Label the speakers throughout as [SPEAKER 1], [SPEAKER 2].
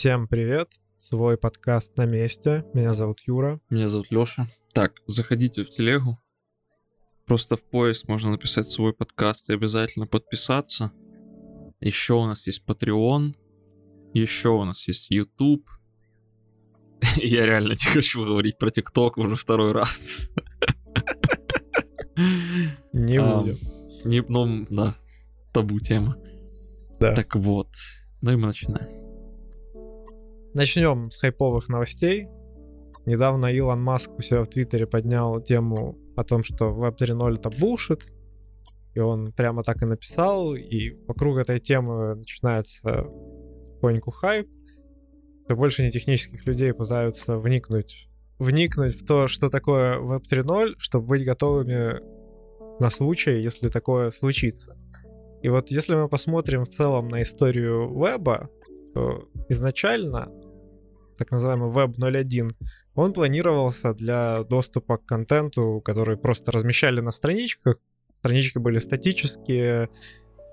[SPEAKER 1] Всем привет! Свой подкаст на месте. Меня зовут Юра.
[SPEAKER 2] Меня зовут Лёша. Так, заходите в телегу. Просто в поиск можно написать свой подкаст и обязательно подписаться. Еще у нас есть Patreon. Еще у нас есть YouTube. Я реально не хочу говорить про ТикТок уже второй раз.
[SPEAKER 1] Не будем.
[SPEAKER 2] Не, ну, да, табу тема.
[SPEAKER 1] Да.
[SPEAKER 2] Так вот, ну и мы начинаем.
[SPEAKER 1] Начнем с хайповых новостей. Недавно Илон Маск у себя в Твиттере поднял тему о том, что Web 3.0 это bullshit. И он прямо так и написал. И вокруг этой темы начинается потихоньку хайп. Все больше нетехнических людей пытаются вникнуть, вникнуть в то, что такое Web 3.0, чтобы быть готовыми на случай, если такое случится. И вот если мы посмотрим в целом на историю веба, то изначально так называемый Web 0.1, он планировался для доступа к контенту, который просто размещали на страничках. Странички были статические,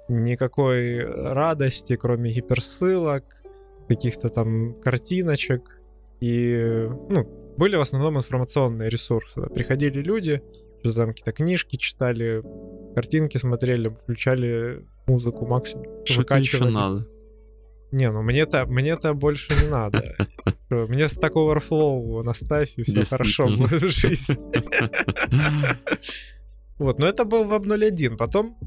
[SPEAKER 1] никакой радости, кроме гиперссылок, каких-то там картиночек. И, ну, были в основном информационные ресурсы. Приходили люди, что там какие-то книжки читали, картинки смотрели, включали музыку максимум.
[SPEAKER 2] Что еще надо?
[SPEAKER 1] Не, ну мне-то мне-то больше не надо. Мне Stack Overflow наставь, и все хорошо будет в жизни. Вот, но это был Web 0.1. Потом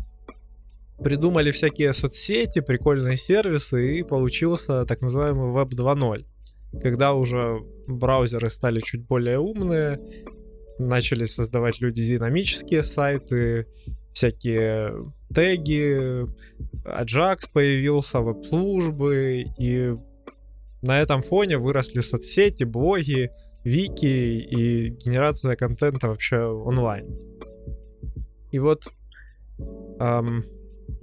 [SPEAKER 1] придумали всякие соцсети, прикольные сервисы, и получился так называемый Web 2.0. Когда уже браузеры стали чуть более умные, начали создавать люди динамические сайты, всякие теги, Ajax появился, веб-службы, и на этом фоне выросли соцсети, блоги, вики и генерация контента вообще онлайн. И вот эм,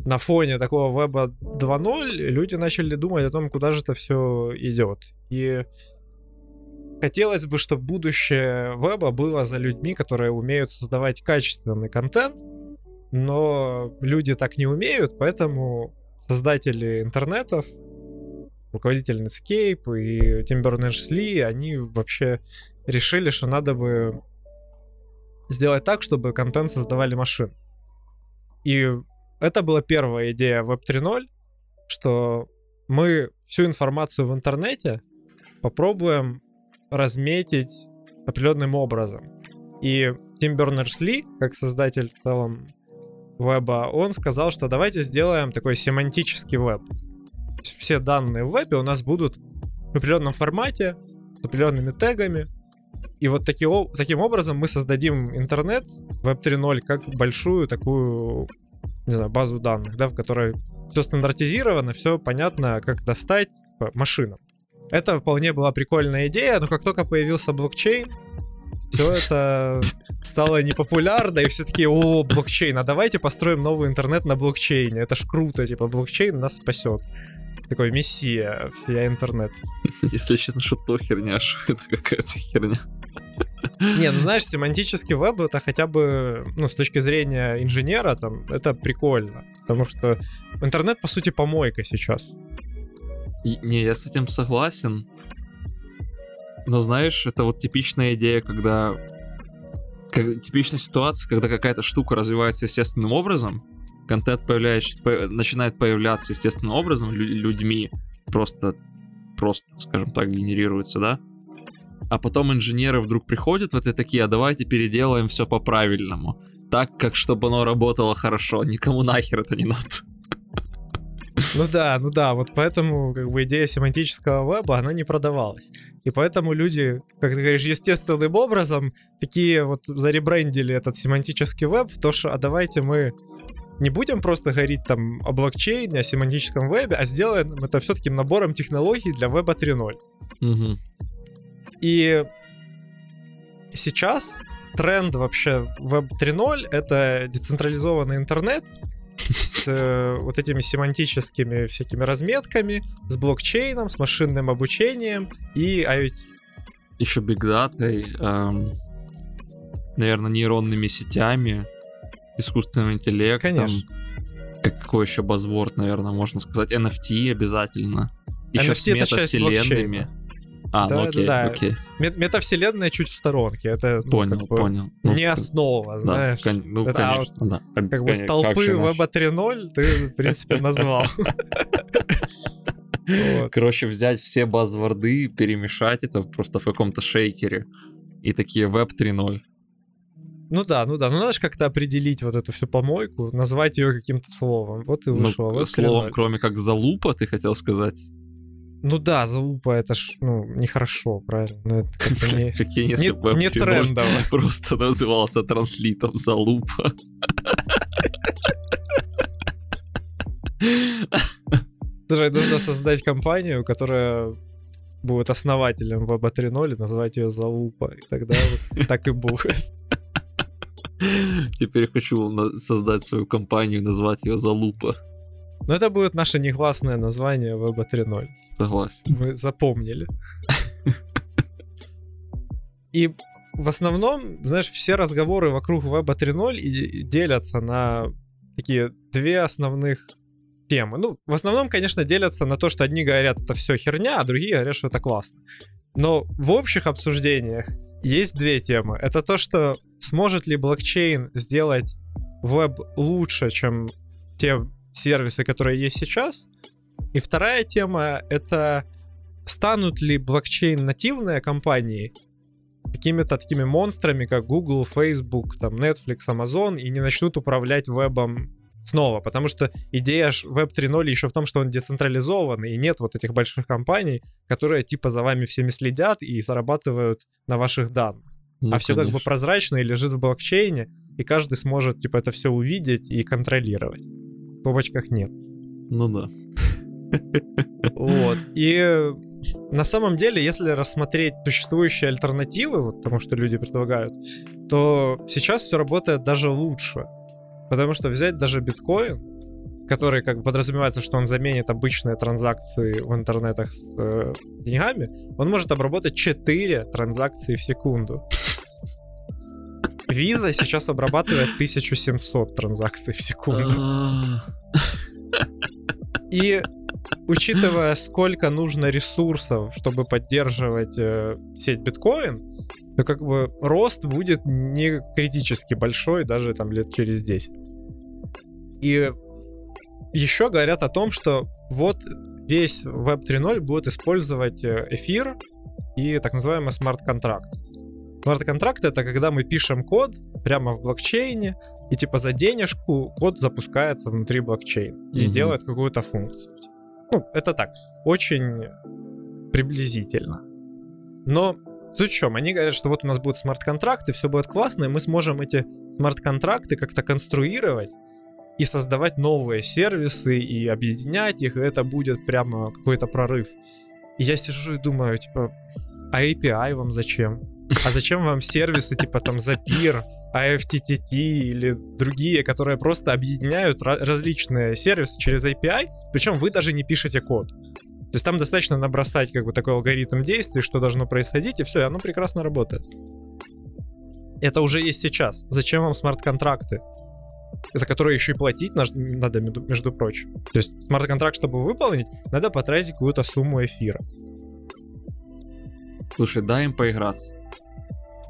[SPEAKER 1] на фоне такого веба 2.0 люди начали думать о том, куда же это все идет. И хотелось бы, чтобы будущее веба было за людьми, которые умеют создавать качественный контент, но люди так не умеют, поэтому создатели интернетов, руководитель Netscape и Tim Berners-Lee, они вообще решили, что надо бы сделать так, чтобы контент создавали машины. И это была первая идея Web 3.0, что мы всю информацию в интернете попробуем разметить определенным образом. И Тим Бернерс-Ли, как создатель в целом веба, он сказал, что давайте сделаем такой семантический веб. Все данные в вебе у нас будут в определенном формате, с определенными тегами. И вот таки, таким образом мы создадим интернет Web 3.0 как большую такую, не знаю, базу данных, да, в которой все стандартизировано, все понятно, как достать типа, машинам. Это вполне была прикольная идея, но как только появился блокчейн, все это стало непопулярно, и все таки о, блокчейн, а давайте построим новый интернет на блокчейне. Это ж круто, типа, блокчейн нас спасет. Такой мессия, вся интернет.
[SPEAKER 2] Если честно, что то херня, что это какая-то херня.
[SPEAKER 1] Не, ну знаешь, семантический веб это хотя бы, ну, с точки зрения инженера, там, это прикольно. Потому что интернет, по сути, помойка сейчас.
[SPEAKER 2] И, не, я с этим согласен. Но знаешь, это вот типичная идея, когда... Как, типичная ситуация, когда какая-то штука развивается естественным образом, контент появляется, по, начинает появляться естественным образом лю- людьми, просто, просто, скажем так, генерируется, да? А потом инженеры вдруг приходят вот и такие, а давайте переделаем все по-правильному. Так, как чтобы оно работало хорошо. Никому нахер это не надо.
[SPEAKER 1] Ну да, ну да, вот поэтому как бы идея семантического веба, она не продавалась. И поэтому люди, как ты говоришь, естественным образом такие вот заребрендили этот семантический веб то, что а давайте мы не будем просто говорить там о блокчейне, о семантическом вебе, а сделаем это все-таки набором технологий для веба 3.0.
[SPEAKER 2] Угу.
[SPEAKER 1] И сейчас тренд вообще Web 3.0 это децентрализованный интернет, с э, вот этими семантическими всякими разметками, с блокчейном, с машинным обучением и IoT.
[SPEAKER 2] Еще бигдатой, эм, наверное, нейронными сетями, искусственным интеллектом.
[SPEAKER 1] Конечно.
[SPEAKER 2] Как, какой еще базворд, наверное, можно сказать. NFT обязательно. Еще с
[SPEAKER 1] NFT часть
[SPEAKER 2] метавселенными. А, ну
[SPEAKER 1] Да, да,
[SPEAKER 2] окей,
[SPEAKER 1] да.
[SPEAKER 2] окей.
[SPEAKER 1] Мет- метавселенная чуть в сторонке. Это ну,
[SPEAKER 2] Понял,
[SPEAKER 1] как бы
[SPEAKER 2] понял. Ну,
[SPEAKER 1] не основа,
[SPEAKER 2] да,
[SPEAKER 1] знаешь.
[SPEAKER 2] кон- ну,
[SPEAKER 1] Это, а вот
[SPEAKER 2] конечно, да.
[SPEAKER 1] Как бы
[SPEAKER 2] Конечно,
[SPEAKER 1] столпы
[SPEAKER 2] же наш-
[SPEAKER 1] Web 3.0 ты, в принципе, назвал. Вот.
[SPEAKER 2] Короче, взять все базворды, перемешать это просто в каком-то шейкере. И такие веб 3.0.
[SPEAKER 1] Ну да, ну да. Ну надо же как-то определить вот эту всю помойку, назвать ее каким-то словом. Вот и
[SPEAKER 2] Ну,
[SPEAKER 1] вышло. Web
[SPEAKER 2] словом,
[SPEAKER 1] 3.0.
[SPEAKER 2] кроме как залупа, ты хотел сказать?
[SPEAKER 1] Ну да, залупа это ж, ну, нехорошо, правильно? Ну, это не,
[SPEAKER 2] Прикинь, если
[SPEAKER 1] не,
[SPEAKER 2] бы
[SPEAKER 1] не
[SPEAKER 2] 3.0
[SPEAKER 1] трендово.
[SPEAKER 2] просто назывался транслитом залупа.
[SPEAKER 1] Слушай, нужно создать компанию, которая будет основателем Web 3.0 и назвать ее залупа. И тогда вот так и будет.
[SPEAKER 2] Теперь хочу создать свою компанию, назвать ее залупа.
[SPEAKER 1] Но это будет наше негласное название Web 3.0.
[SPEAKER 2] Согласен.
[SPEAKER 1] Мы запомнили. И в основном, знаешь, все разговоры вокруг Web 3.0 и- и делятся на такие две основных темы. Ну, в основном, конечно, делятся на то, что одни говорят, это все херня, а другие говорят, что это классно. Но в общих обсуждениях есть две темы. Это то, что сможет ли блокчейн сделать веб лучше, чем те сервисы, которые есть сейчас. И вторая тема — это станут ли блокчейн-нативные компании какими-то такими монстрами, как Google, Facebook, там, Netflix, Amazon, и не начнут управлять вебом снова, потому что идея Web 3.0 еще в том, что он децентрализованный, и нет вот этих больших компаний, которые типа за вами всеми следят и зарабатывают на ваших данных.
[SPEAKER 2] Ну,
[SPEAKER 1] а все как бы прозрачно и лежит в блокчейне, и каждый сможет типа это все увидеть и контролировать. В скобочках нет.
[SPEAKER 2] Ну да.
[SPEAKER 1] Вот. И на самом деле, если рассмотреть существующие альтернативы вот тому, что люди предлагают, то сейчас все работает даже лучше. Потому что взять даже биткоин, который как бы подразумевается, что он заменит обычные транзакции в интернетах с э, деньгами, он может обработать 4 транзакции в секунду. Виза сейчас обрабатывает 1700 транзакций в секунду. И учитывая, сколько нужно ресурсов, чтобы поддерживать э, сеть биткоин, то как бы рост будет не критически большой даже там лет через 10. И еще говорят о том, что вот весь Web 3.0 будет использовать э, эфир и так называемый смарт-контракт. Смарт-контракт это когда мы пишем код прямо в блокчейне, и типа за денежку код запускается внутри блокчейна и
[SPEAKER 2] Мгм.
[SPEAKER 1] делает какую-то функцию. Ну, это так, очень приблизительно. Но суть в чем? Они говорят, что вот у нас будут смарт-контракты, все будет классно, и мы сможем эти смарт-контракты как-то конструировать и создавать новые сервисы и объединять их, и это будет прямо какой-то прорыв. И я сижу и думаю, типа, а API вам зачем? А зачем вам сервисы типа там Zapier, AFTTT или другие, которые просто объединяют ра- различные сервисы через API, причем вы даже не пишете код. То есть там достаточно набросать как бы такой алгоритм действий, что должно происходить, и все, и оно прекрасно работает. Это уже есть сейчас. Зачем вам смарт-контракты? за которые еще и платить надо, между прочим. То есть смарт-контракт, чтобы выполнить, надо потратить какую-то сумму эфира.
[SPEAKER 2] Слушай, дай им поиграться.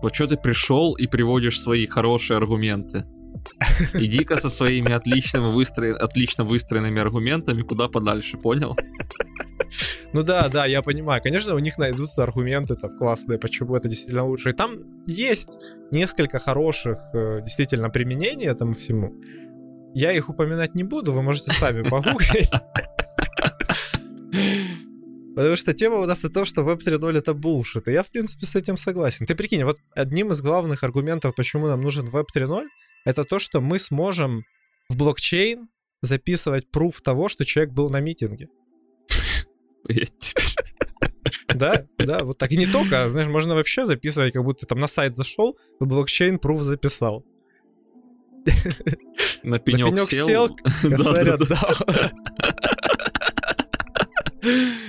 [SPEAKER 2] Вот что ты пришел и приводишь свои хорошие аргументы. Иди-ка со своими отличными выстро... отлично выстроенными аргументами куда подальше, понял?
[SPEAKER 1] Ну да, да, я понимаю. Конечно, у них найдутся аргументы там классные, почему это действительно лучше. И там есть несколько хороших э, действительно применений этому всему. Я их упоминать не буду, вы можете сами погуглить. Потому что тема у нас о том, что Web 3.0 это булшит. И я, в принципе, с этим согласен. Ты прикинь, вот одним из главных аргументов, почему нам нужен Web 3.0, это то, что мы сможем в блокчейн записывать пруф того, что человек был на митинге. Да, да, вот так. И не только, а, знаешь, можно вообще записывать, как будто ты там на сайт зашел, в блокчейн пруф записал.
[SPEAKER 2] На
[SPEAKER 1] На
[SPEAKER 2] пенек сел.
[SPEAKER 1] сел, косарь отдал.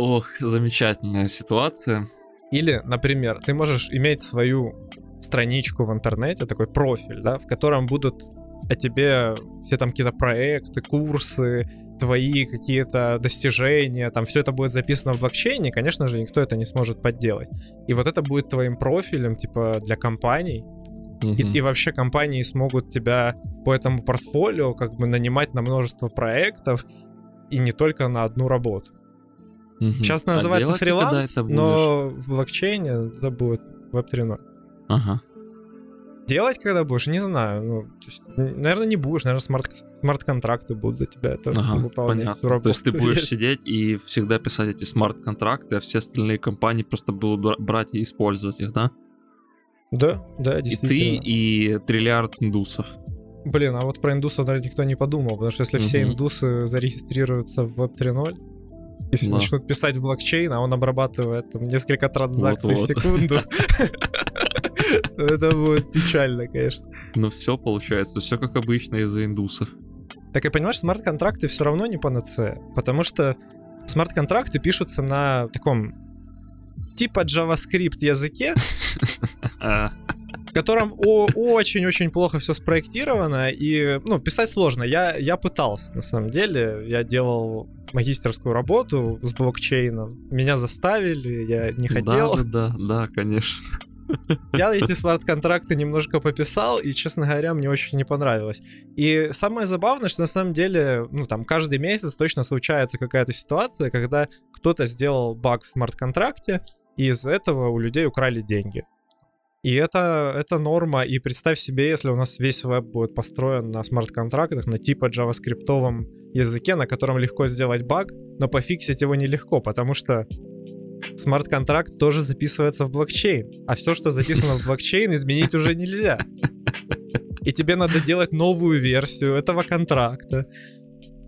[SPEAKER 2] Ох, замечательная ситуация.
[SPEAKER 1] Или, например, ты можешь иметь свою страничку в интернете, такой профиль, да, в котором будут о тебе все там какие-то проекты, курсы, твои какие-то достижения, там все это будет записано в блокчейне, конечно же, никто это не сможет подделать. И вот это будет твоим профилем, типа, для компаний, и, и вообще компании смогут тебя по этому портфолио как бы нанимать на множество проектов и не только на одну работу.
[SPEAKER 2] Мгм.
[SPEAKER 1] Сейчас
[SPEAKER 2] А
[SPEAKER 1] называется фриланс, но в блокчейне это будет Web 3.0.
[SPEAKER 2] Ага.
[SPEAKER 1] Делать когда будешь, не знаю. Ну, то есть, наверное, не будешь. Наверное, смарт- смарт-контракты будут за тебя это
[SPEAKER 2] Ага,
[SPEAKER 1] выполнять
[SPEAKER 2] понятно. То есть ты будешь сидеть и всегда писать эти смарт-контракты, а все остальные компании просто будут бра- брать и использовать их, да?
[SPEAKER 1] Да, да,
[SPEAKER 2] И ты,
[SPEAKER 1] действительно.
[SPEAKER 2] и триллиард индусов.
[SPEAKER 1] Блин, а вот про индусов, наверное, никто не подумал, потому что если все
[SPEAKER 2] Мгм.
[SPEAKER 1] индусы зарегистрируются в Web 3.0 и
[SPEAKER 2] Да.
[SPEAKER 1] начнут писать в блокчейн, а он обрабатывает там несколько транзакций в
[SPEAKER 2] Вот-вот.
[SPEAKER 1] секунду, это будет печально, конечно.
[SPEAKER 2] Ну все получается, все как обычно из-за индусов.
[SPEAKER 1] Так и понимаешь, смарт-контракты все равно не панацея, потому что смарт-контракты пишутся на таком типа JavaScript языке,
[SPEAKER 2] А,
[SPEAKER 1] в котором очень-очень плохо все спроектировано, и, ну, писать сложно. Я, я пытался, на самом деле. Я делал магистерскую работу с блокчейном. Меня заставили, я не хотел.
[SPEAKER 2] Да, да, да, да, конечно.
[SPEAKER 1] Я эти смарт-контракты немножко пописал, и, честно говоря, мне очень не понравилось. И самое забавное, что на самом деле, ну, там, каждый месяц точно случается какая-то ситуация, когда кто-то сделал баг в смарт-контракте, и из этого у людей украли деньги. И это, это норма, и представь себе, если у нас весь веб будет построен на смарт-контрактах, на типа джаваскриптовом языке, на котором легко сделать баг, но пофиксить его нелегко, потому что смарт-контракт тоже записывается в блокчейн, а все, что записано в блокчейн, изменить уже нельзя. И тебе надо делать новую версию этого контракта,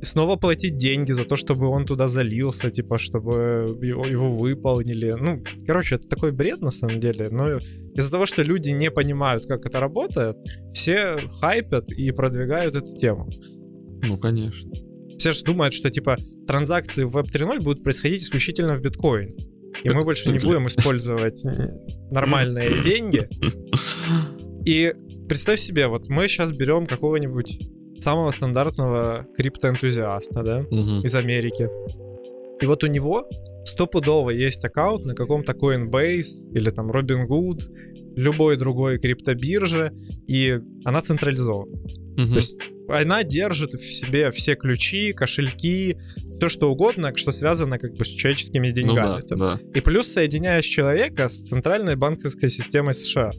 [SPEAKER 1] и снова платить деньги за то, чтобы он туда залился, типа, чтобы его, его выполнили. Ну, короче, это такой бред на самом деле, но из-за того, что люди не понимают, как это работает, все хайпят и продвигают эту тему.
[SPEAKER 2] Ну, конечно.
[SPEAKER 1] Все же думают, что, типа, транзакции в Web 3.0 будут происходить исключительно в биткоине. И мы больше не будем использовать нормальные деньги. И представь себе, вот мы сейчас берем какого-нибудь самого стандартного криптоэнтузиаста, да,
[SPEAKER 2] Мгм.
[SPEAKER 1] из Америки. И вот у него стопудово есть аккаунт на каком-то Coinbase или там Robinhood, любой другой криптобирже, и она централизована.
[SPEAKER 2] Мгм.
[SPEAKER 1] То есть она держит в себе все ключи, кошельки, то что угодно, что связано как бы с человеческими
[SPEAKER 2] Ну
[SPEAKER 1] деньгами.
[SPEAKER 2] да,
[SPEAKER 1] Там.
[SPEAKER 2] да.
[SPEAKER 1] И плюс соединяешь человека с центральной банковской системой США.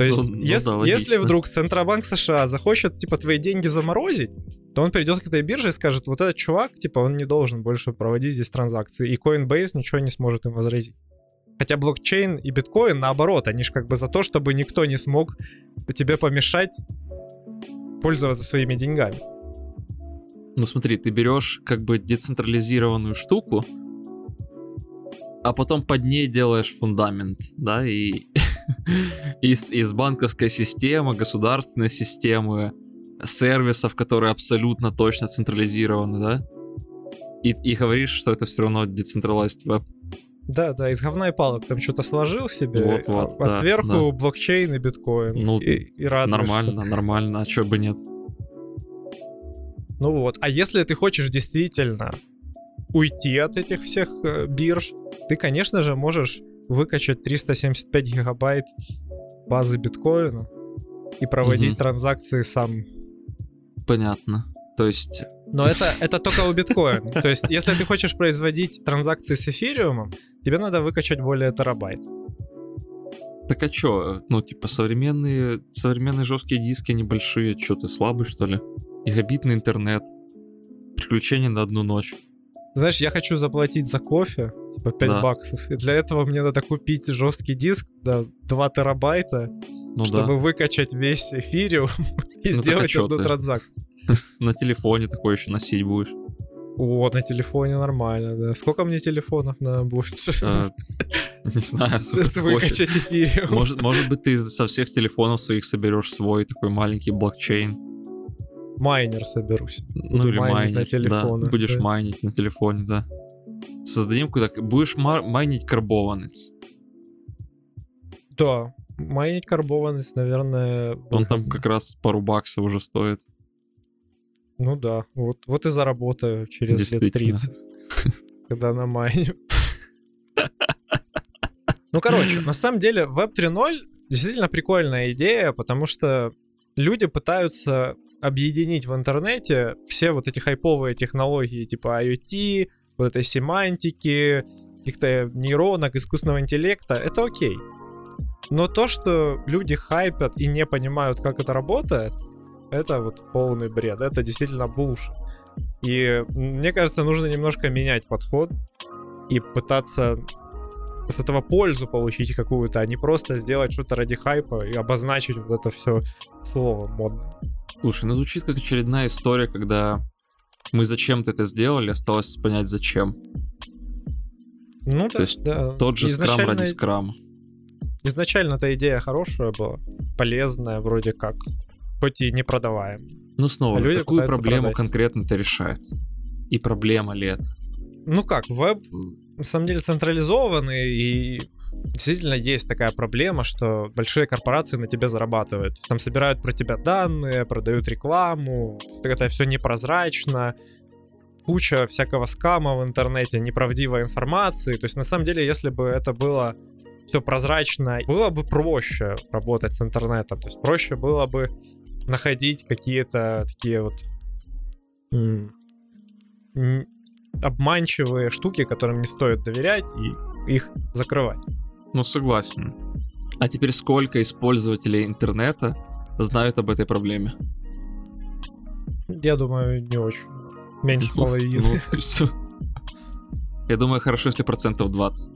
[SPEAKER 1] То есть,
[SPEAKER 2] Ну- ну
[SPEAKER 1] ес-
[SPEAKER 2] да,
[SPEAKER 1] если вдруг Центробанк США захочет, типа, твои деньги заморозить, то он придет к этой бирже и скажет, вот этот чувак, типа, он не должен больше проводить здесь транзакции, и Coinbase ничего не сможет им возразить. Хотя блокчейн и биткоин, наоборот, они же как бы за то, чтобы никто не смог тебе помешать пользоваться своими деньгами.
[SPEAKER 2] Ну смотри, ты берешь как бы децентрализированную штуку, а потом под ней делаешь фундамент, да, и из, из банковской системы, государственной системы, сервисов, которые абсолютно точно централизированы, да, и, и говоришь, что это все равно decentralized web.
[SPEAKER 1] Да, да, из говна и палок там что-то сложил себе,
[SPEAKER 2] Вот, вот,
[SPEAKER 1] а,
[SPEAKER 2] да,
[SPEAKER 1] сверху блокчейн и биткоин.
[SPEAKER 2] Ну,
[SPEAKER 1] и, и радуешься.
[SPEAKER 2] Нормально, нормально, а чё бы нет.
[SPEAKER 1] Ну вот, а если ты хочешь действительно уйти от этих всех э, бирж, ты, конечно же, можешь выкачать 375 гигабайт базы биткоина и проводить
[SPEAKER 2] Мгм.
[SPEAKER 1] транзакции сам.
[SPEAKER 2] Понятно. То есть,
[SPEAKER 1] Но это, это только у биткоина. То есть, если ты хочешь производить транзакции с эфириумом, тебе надо выкачать более терабайт.
[SPEAKER 2] так а чё, ну типа современные, современные жесткие диски небольшие, чё ты слабый что ли? Гигабитный интернет, приключения на одну ночь.
[SPEAKER 1] Знаешь, я хочу заплатить за кофе, типа 5
[SPEAKER 2] Да.
[SPEAKER 1] баксов, и для этого мне надо купить жесткий диск, да, 2 терабайта,
[SPEAKER 2] Ну
[SPEAKER 1] чтобы
[SPEAKER 2] да,
[SPEAKER 1] выкачать весь эфириум и
[SPEAKER 2] а
[SPEAKER 1] сделать
[SPEAKER 2] чё
[SPEAKER 1] одну
[SPEAKER 2] ты?
[SPEAKER 1] транзакцию.
[SPEAKER 2] на телефоне такое еще носить будешь.
[SPEAKER 1] О, на телефоне нормально, да. Сколько мне телефонов надо будет?
[SPEAKER 2] Э, Не знаю.
[SPEAKER 1] Выкачать эфириум.
[SPEAKER 2] Может, может быть, ты со всех телефонов своих соберешь свой такой маленький блокчейн.
[SPEAKER 1] Майнер соберусь.
[SPEAKER 2] Ну или
[SPEAKER 1] майнить
[SPEAKER 2] майнить.
[SPEAKER 1] на телефонах,
[SPEAKER 2] да. Будешь
[SPEAKER 1] да.
[SPEAKER 2] майнить на телефоне, да. Создадим куда Будешь ма- майнить карбованец.
[SPEAKER 1] Да, майнить карбованность, наверное...
[SPEAKER 2] Он там как раз пару баксов уже стоит.
[SPEAKER 1] Ну да, вот, вот и заработаю через лет
[SPEAKER 2] Действительно.
[SPEAKER 1] 30, когда на майню. Ну, короче, на самом деле Web 3.0 действительно прикольная идея, потому что люди пытаются объединить в интернете все вот эти хайповые технологии типа IoT, вот этой семантики, каких-то нейронок, искусственного интеллекта, это окей. Но то, что люди хайпят и не понимают, как это работает, это вот полный бред. Это действительно булшит. И мне кажется, нужно немножко менять подход и пытаться с этого пользу получить какую-то, а не просто сделать что-то ради хайпа и обозначить вот это все слово модное.
[SPEAKER 2] Слушай, ну звучит как очередная история, когда мы зачем-то это сделали, осталось понять зачем.
[SPEAKER 1] Ну
[SPEAKER 2] То
[SPEAKER 1] да,
[SPEAKER 2] есть
[SPEAKER 1] да.
[SPEAKER 2] Тот же скрам
[SPEAKER 1] Изначально-
[SPEAKER 2] ради скрама.
[SPEAKER 1] Изначально эта идея хорошая была, полезная вроде как, хоть и не продаваем.
[SPEAKER 2] Ну снова,
[SPEAKER 1] А люди
[SPEAKER 2] какую проблему
[SPEAKER 1] продать.
[SPEAKER 2] конкретно это решает? И проблема ли это?
[SPEAKER 1] Ну как, веб на самом деле централизованный, и действительно есть такая проблема, что большие корпорации на тебе зарабатывают. Там собирают про тебя данные, продают рекламу, это все непрозрачно, куча всякого скама в интернете, неправдивой информации. То есть на самом деле, если бы это было все прозрачно, было бы проще работать с интернетом. То есть проще было бы находить какие-то такие вот обманчивые штуки, которым не стоит доверять, и их закрывать.
[SPEAKER 2] Ну согласен. А теперь сколько использователей интернета знают об этой проблеме?
[SPEAKER 1] Я думаю, не очень. Меньше
[SPEAKER 2] Ну,
[SPEAKER 1] половины.
[SPEAKER 2] ну, есть, Я думаю, хорошо, если процентов 20.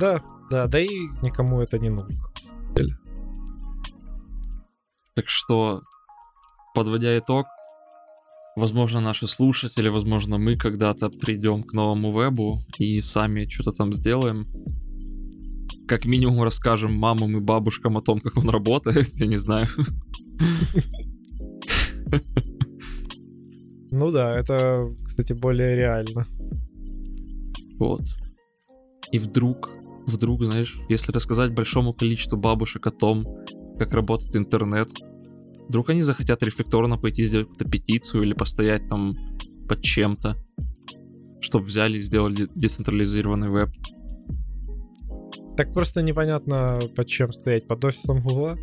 [SPEAKER 1] Да, да, да и никому это не нужно. на самом деле.
[SPEAKER 2] Так что, подводя итог, возможно, наши слушатели, возможно, мы когда-то придем к новому вебу и сами что-то там сделаем. Как минимум расскажем мамам и бабушкам о том, как он работает, я не знаю.
[SPEAKER 1] Ну да, это, кстати, более реально.
[SPEAKER 2] Вот. И вдруг, вдруг, знаешь, если рассказать большому количеству бабушек о том, как работает интернет, вдруг они захотят рефлекторно пойти сделать какую-то петицию или постоять там под чем-то, чтобы взяли и сделали децентрализированный веб.
[SPEAKER 1] Так просто непонятно, под чем стоять, под офисом Гугла.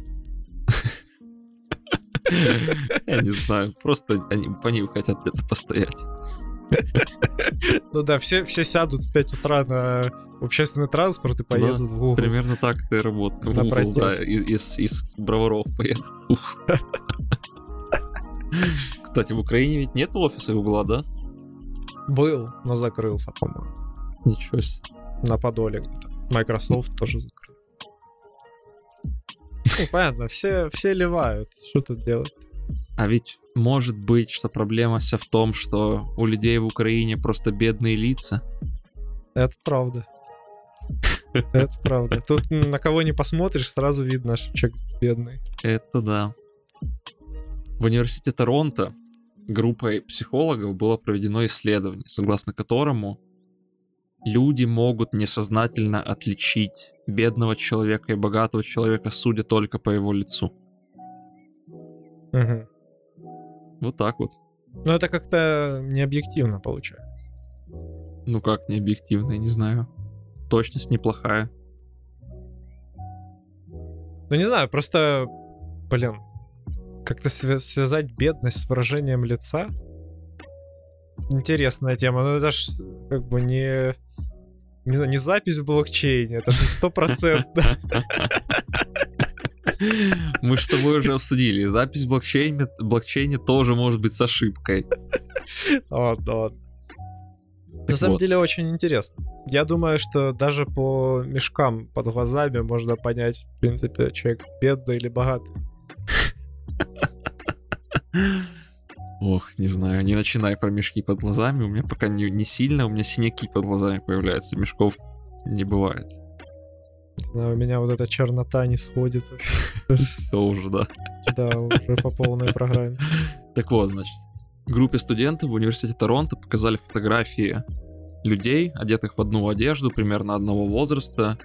[SPEAKER 2] Я не знаю, просто они по ним хотят где-то постоять.
[SPEAKER 1] Ну да, все, все сядут в 5 утра на общественный транспорт и поедут в Гугл.
[SPEAKER 2] Примерно так это и работает.
[SPEAKER 1] На
[SPEAKER 2] В Google, да, из, из броваров поедут. Ух. Кстати, в Украине ведь нет офиса Гугла, да?
[SPEAKER 1] Был, но закрылся, по-моему.
[SPEAKER 2] Ничего себе.
[SPEAKER 1] На Подоле где-то. Microsoft тоже закрылся. Ну, понятно, все, все ливают. Что тут делать?
[SPEAKER 2] А ведь может быть, что проблема вся в том, что у людей в Украине просто бедные лица.
[SPEAKER 1] Это правда. Это правда. Тут на кого не посмотришь, сразу видно, что человек бедный.
[SPEAKER 2] Это да. В университете Торонто группой психологов было проведено исследование, согласно которому люди могут несознательно отличить бедного человека и богатого человека, судя только по его лицу.
[SPEAKER 1] Мгм.
[SPEAKER 2] Вот так вот.
[SPEAKER 1] Но это как-то не объективно получается.
[SPEAKER 2] Ну как, не объективно, я не знаю. Точность неплохая.
[SPEAKER 1] Ну не знаю, просто, блин, как-то свя- связать бедность с выражением лица. Интересная тема, но это ж как бы не... Не знаю, не запись в блокчейне, это же не сто процентов.
[SPEAKER 2] Мы с тобой уже обсудили. Запись в блокчейне, блокчейне тоже может быть с ошибкой.
[SPEAKER 1] Ладно, ладно. На самом
[SPEAKER 2] вот.
[SPEAKER 1] деле очень интересно. Я думаю, что даже по мешкам под глазами можно понять, в принципе, человек бедный или богатый.
[SPEAKER 2] Ох, не знаю, не начинай про мешки под глазами. У меня пока не, не сильно, у меня синяки под глазами появляются. Мешков не бывает.
[SPEAKER 1] Знаю, у меня вот эта чернота не сходит
[SPEAKER 2] Все уже, да.
[SPEAKER 1] Да, уже по полной программе.
[SPEAKER 2] Так вот, значит, группе студентов в университете Торонто показали фотографии людей, одетых в одну одежду, примерно одного возраста,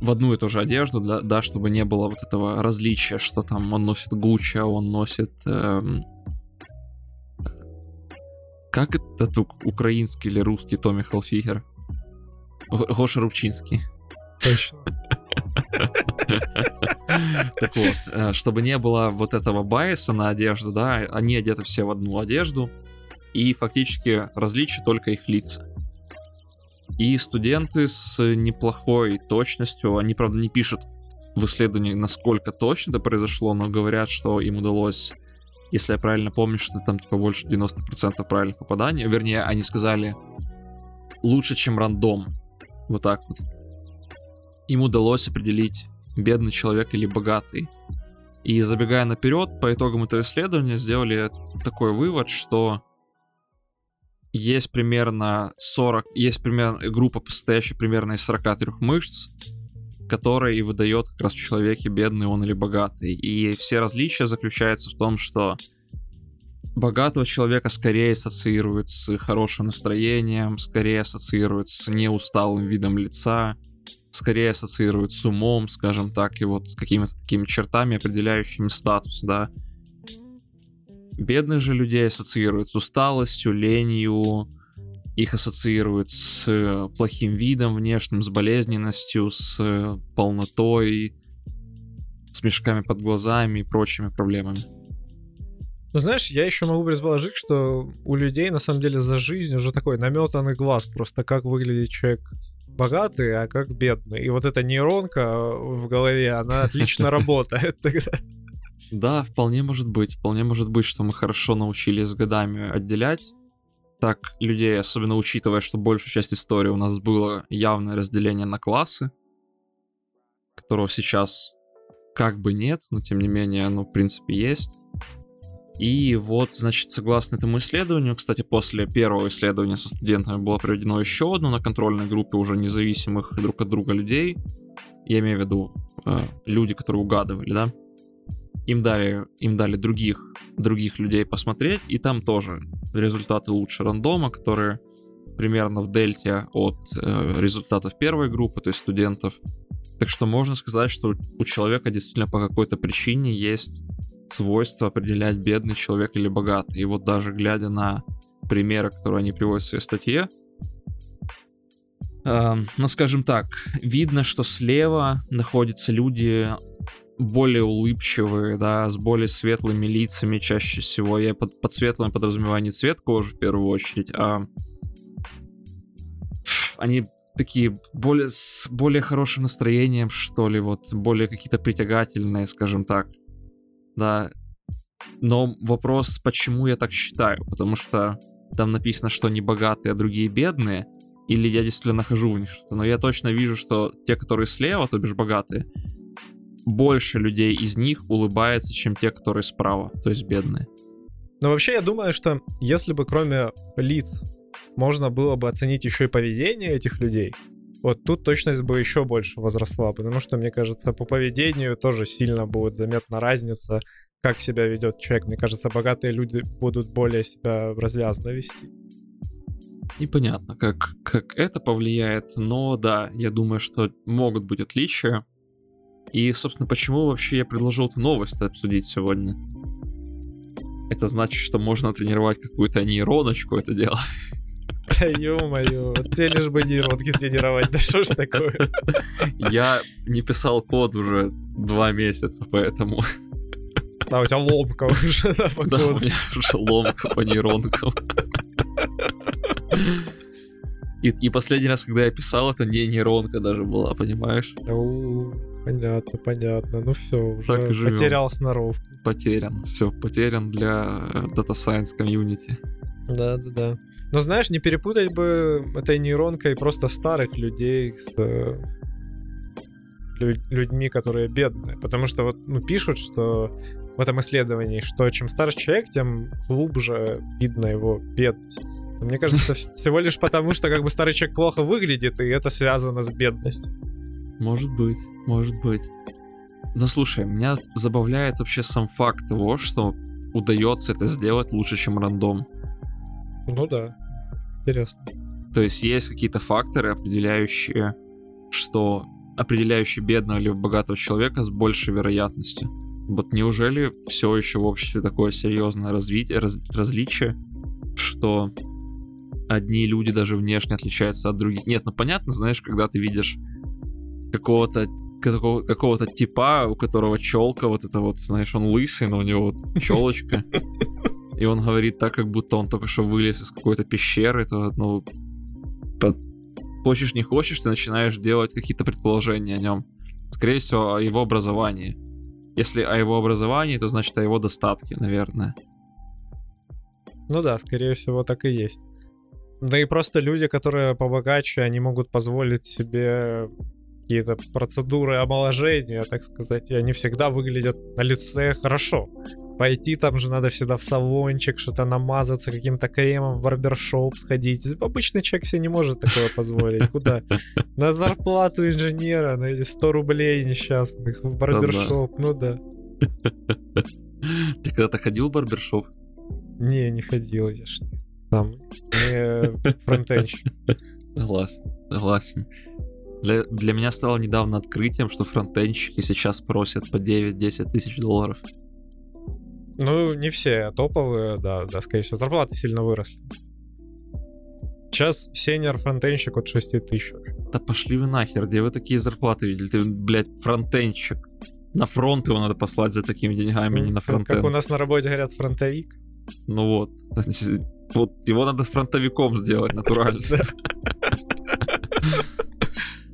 [SPEAKER 2] в одну и ту же одежду, да, да, чтобы не было вот этого различия, что там он носит Гуччи, а он носит эм, Как это тут украинский или русский Томми Холфигер? Гоша Рубчинский.
[SPEAKER 1] Точно.
[SPEAKER 2] Так вот, э, чтобы не было вот этого байса на одежду, да, они одеты все в одну одежду, и фактически различие только их лица. И студенты с неплохой точностью, они, правда, не пишут в исследовании, насколько точно это произошло, но говорят, что им удалось, если я правильно помню, что там типа больше 90% правильных попаданий. Вернее, они сказали лучше, чем рандом. Вот так вот. Им удалось определить, бедный человек или богатый. И забегая наперед, по итогам этого исследования сделали такой вывод, что есть примерно 40, есть примерно группа, состоящая примерно из 43 мышц, которая и выдает как раз в человеке бедный он или богатый. И все различия заключаются в том, что богатого человека скорее ассоциируют с хорошим настроением, скорее ассоциируют с неусталым видом лица, скорее ассоциируют с умом, скажем так, и вот с какими-то такими чертами, определяющими статус, да. Бедных же людей ассоциируют с усталостью, ленью, их ассоциируют с э, плохим видом внешним, с болезненностью, с э, полнотой, с мешками под глазами и прочими проблемами.
[SPEAKER 1] Ну, знаешь, я еще могу предположить, что у людей на самом деле за жизнь уже такой наметанный глаз, просто как выглядит человек богатый, а как бедный. И вот эта нейронка в голове, она отлично работает тогда.
[SPEAKER 2] Да, вполне может быть. Вполне может быть, что мы хорошо научились с годами отделять так людей, особенно учитывая, что большая часть истории у нас было явное разделение на классы, которого сейчас как бы нет, но тем не менее оно в принципе есть. И вот, значит, согласно этому исследованию, кстати, после первого исследования со студентами было проведено еще одно на контрольной группе уже независимых друг от друга людей. Я имею в виду э, люди, которые угадывали, да. Им дали, им дали других, других людей посмотреть, и там тоже результаты лучше рандома, которые примерно в дельте от э, результатов первой группы, то есть студентов. Так что можно сказать, что у человека действительно по какой-то причине есть свойство определять бедный человек или богатый. И вот даже глядя на примеры, которые они приводят в своей статье, э, ну скажем так, видно, что слева находятся люди более улыбчивые, да, с более светлыми лицами чаще всего. Я под, под светлым подразумеваю не цвет кожи в первую очередь, а они такие более с более хорошим настроением, что ли, вот более какие-то притягательные, скажем так да. Но вопрос, почему я так считаю? Потому что там написано, что они богатые, а другие бедные. Или я действительно нахожу в них что-то. Но я точно вижу, что те, которые слева, то бишь богатые, больше людей из них улыбается, чем те, которые справа, то есть бедные.
[SPEAKER 1] Но вообще я думаю, что если бы кроме лиц можно было бы оценить еще и поведение этих людей, вот тут точность бы еще больше возросла, потому что, мне кажется, по поведению тоже сильно будет заметна разница, как себя ведет человек. Мне кажется, богатые люди будут более себя развязно вести.
[SPEAKER 2] Непонятно, как, как это повлияет, но да, я думаю, что могут быть отличия. И, собственно, почему вообще я предложил эту новость обсудить сегодня? Это значит, что можно тренировать какую-то нейроночку это дело.
[SPEAKER 1] Да ё-моё, тебе лишь бы нейронки тренировать, да что ж такое?
[SPEAKER 2] Я не писал код уже два месяца, поэтому...
[SPEAKER 1] А у тебя ломка уже,
[SPEAKER 2] да, по Да, у меня уже ломка по нейронкам. И, и последний раз, когда я писал, это не нейронка даже была, понимаешь?
[SPEAKER 1] Понятно, понятно. Ну все, уже потерял сноровку.
[SPEAKER 2] Потерян, все, потерян для э, Data Science комьюнити.
[SPEAKER 1] Да, да, да. Но знаешь, не перепутать бы этой нейронкой просто старых людей с э, людьми, которые бедные. Потому что вот ну, пишут, что в этом исследовании, что чем старше человек, тем глубже видно его бедность. Но мне кажется, это всего лишь потому, что как бы старый человек плохо выглядит, и это связано с бедностью.
[SPEAKER 2] Может быть, может быть. Но слушай, меня забавляет вообще сам факт того, что удается это сделать лучше, чем рандом.
[SPEAKER 1] Ну да, интересно.
[SPEAKER 2] То есть есть какие-то факторы, определяющие, что определяющие бедного или богатого человека с большей вероятностью. Вот неужели все еще в обществе такое серьезное развитие, раз, различие, что одни люди даже внешне отличаются от других. Нет, ну понятно, знаешь, когда ты видишь какого-то какого- какого-то типа, у которого челка, вот это вот, знаешь, он лысый, но у него вот челочка. И он говорит так, как будто он только что вылез из какой-то пещеры, то, ну, по- хочешь не хочешь, ты начинаешь делать какие-то предположения о нем. Скорее всего, о его образовании. Если о его образовании, то значит о его достатке, наверное.
[SPEAKER 1] Ну да, скорее всего, так и есть. Да и просто люди, которые побогаче, они могут позволить себе какие-то процедуры омоложения, так сказать, и они всегда выглядят на лице хорошо. Пойти там же надо всегда в салончик, что-то намазаться каким-то кремом, в барбершоп сходить. Обычный человек себе не может такое позволить. Куда? На зарплату инженера, на эти 100 рублей несчастных в барбершоп. Ну да.
[SPEAKER 2] Ты когда-то ходил в барбершоп?
[SPEAKER 1] Не, не ходил я ж там. Не фронтенщик.
[SPEAKER 2] Согласен, согласен. Для, для меня стало недавно открытием, что фронтенщики сейчас просят по 9-10 тысяч долларов.
[SPEAKER 1] Ну, не все топовые, да, да, скорее всего. Зарплаты сильно выросли. Сейчас сеньор фронтенщик от 6 тысяч.
[SPEAKER 2] Да пошли вы нахер, где вы такие зарплаты видели? Ты, блядь, фронтенщик. На фронт его надо послать за такими деньгами, не на
[SPEAKER 1] Как, как у нас на работе говорят, фронтовик.
[SPEAKER 2] Ну вот. Вот его надо фронтовиком сделать натурально.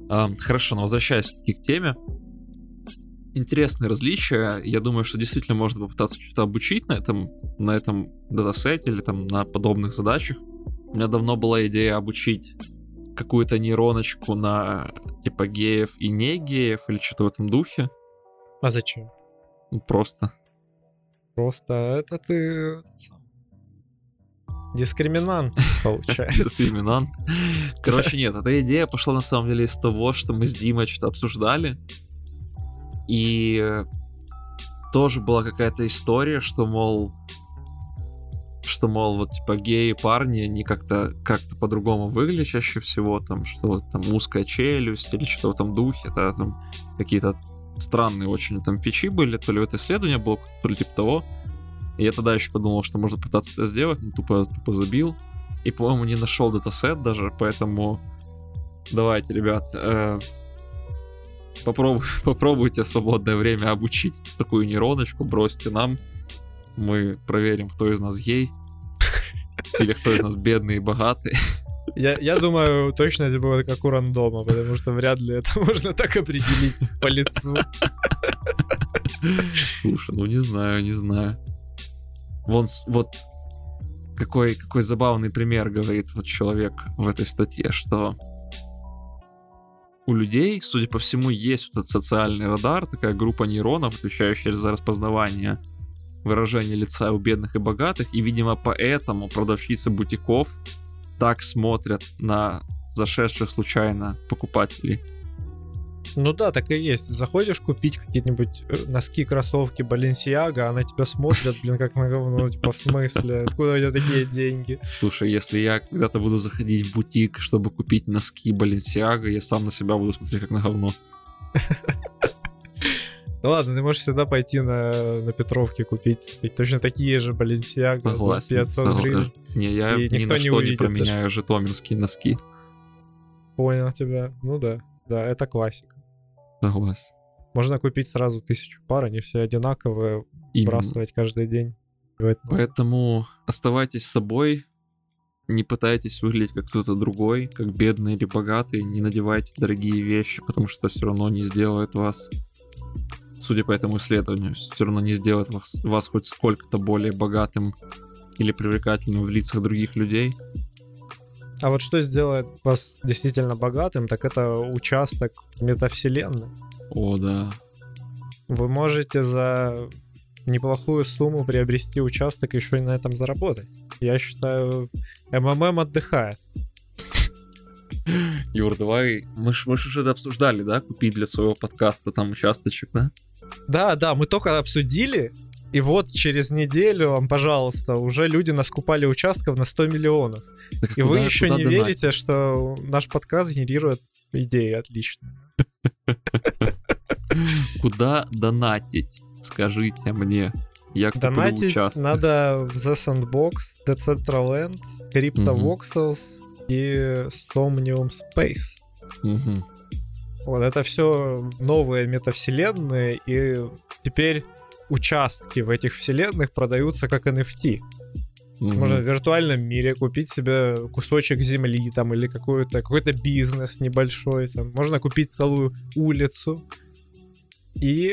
[SPEAKER 2] А, Хорошо, но возвращаясь к теме. Интересные различия. Я думаю, что действительно можно попытаться что-то обучить на этом, на этом датасете или там на подобных задачах. У меня давно была идея обучить какую-то нейроночку на типа геев и не геев или что-то в этом духе.
[SPEAKER 1] А зачем?
[SPEAKER 2] Ну, просто.
[SPEAKER 1] Просто это ты... Дискриминант, получается.
[SPEAKER 2] Дискриминант. Короче, нет, эта идея пошла на самом деле из того, что мы с Димой что-то обсуждали. И тоже была какая-то история, что, мол, что, мол, вот, типа, геи парни, они как-то как по-другому выглядят чаще всего, там, что вот там узкая челюсть или что в этом духе, да, там какие-то странные очень там фичи были, то ли в это исследование было, то ли типа того. И я тогда еще подумал, что можно пытаться это сделать, но тупо, тупо забил. И, по-моему, не нашел датасет даже, поэтому давайте, ребят, э, попробуй, попробуйте в свободное время обучить такую нейроночку, бросьте нам. Мы проверим, кто из нас гей. Или кто из нас бедный и богатый.
[SPEAKER 1] Я, я думаю, точность будет как у рандома, потому что вряд ли это можно так определить по лицу.
[SPEAKER 2] Слушай, ну не знаю, не знаю. Вон, вот какой, какой забавный пример говорит вот человек в этой статье, что у людей, судя по всему, есть вот этот социальный радар, такая группа нейронов, отвечающая за распознавание выражения лица у бедных и богатых, и, видимо, поэтому продавщицы бутиков так смотрят на зашедших случайно покупателей.
[SPEAKER 1] Ну да, так и есть. Заходишь купить какие-нибудь э, носки, кроссовки, Баленсиага, а на тебя смотрят, блин, как на говно. Типа, в смысле? Откуда у тебя такие деньги?
[SPEAKER 2] Слушай, если я когда-то буду заходить в бутик, чтобы купить носки Баленсиага, я сам на себя буду смотреть как на говно.
[SPEAKER 1] Ну ладно, ты можешь всегда пойти на, на Петровке купить и точно такие же Баленсиага за
[SPEAKER 2] Согласен.
[SPEAKER 1] 500
[SPEAKER 2] согласен.
[SPEAKER 1] гривен.
[SPEAKER 2] Не, я
[SPEAKER 1] И
[SPEAKER 2] ни
[SPEAKER 1] никто
[SPEAKER 2] на
[SPEAKER 1] не
[SPEAKER 2] что не
[SPEAKER 1] увидит
[SPEAKER 2] променяю житомирские носки.
[SPEAKER 1] Понял тебя. Ну да, да, это классика.
[SPEAKER 2] Согласен.
[SPEAKER 1] Можно купить сразу тысячу пар, они все одинаковые,
[SPEAKER 2] Именно.
[SPEAKER 1] бросать каждый день. Поэтому-
[SPEAKER 2] Поэтому оставайтесь собой, не пытайтесь выглядеть как кто-то другой, как бедный или богатый, не надевайте дорогие вещи, потому что все равно не сделает вас, судя по этому исследованию, все равно не сделает вас, вас хоть сколько-то более богатым или привлекательным в лицах других людей.
[SPEAKER 1] А вот что сделает вас действительно богатым, так это участок метавселенной.
[SPEAKER 2] О, да.
[SPEAKER 1] Вы можете за неплохую сумму приобрести участок и еще и на этом заработать. Я считаю, МММ отдыхает.
[SPEAKER 2] Юр, давай. Мы ж, мы ж уже это обсуждали, да? Купить для своего подкаста там участочек, да?
[SPEAKER 1] Да, да, мы только обсудили, и вот через неделю, вам, пожалуйста, уже люди наскупали участков на 100 миллионов.
[SPEAKER 2] Так
[SPEAKER 1] И вы
[SPEAKER 2] куда-
[SPEAKER 1] еще
[SPEAKER 2] куда
[SPEAKER 1] не
[SPEAKER 2] донатить?
[SPEAKER 1] верите, что наш подкаст генерирует идеи отличные.
[SPEAKER 2] Куда донатить? Скажите мне. Я
[SPEAKER 1] Донатить надо в The Sandbox, Decentraland, CryptoVoxels и Somnium Space. Вот это все новые метавселенные, и теперь участки в этих вселенных продаются как NFT.
[SPEAKER 2] Мгм.
[SPEAKER 1] Можно в виртуальном мире купить себе кусочек земли там или какой-то какой-то бизнес небольшой. Там. Можно купить целую улицу и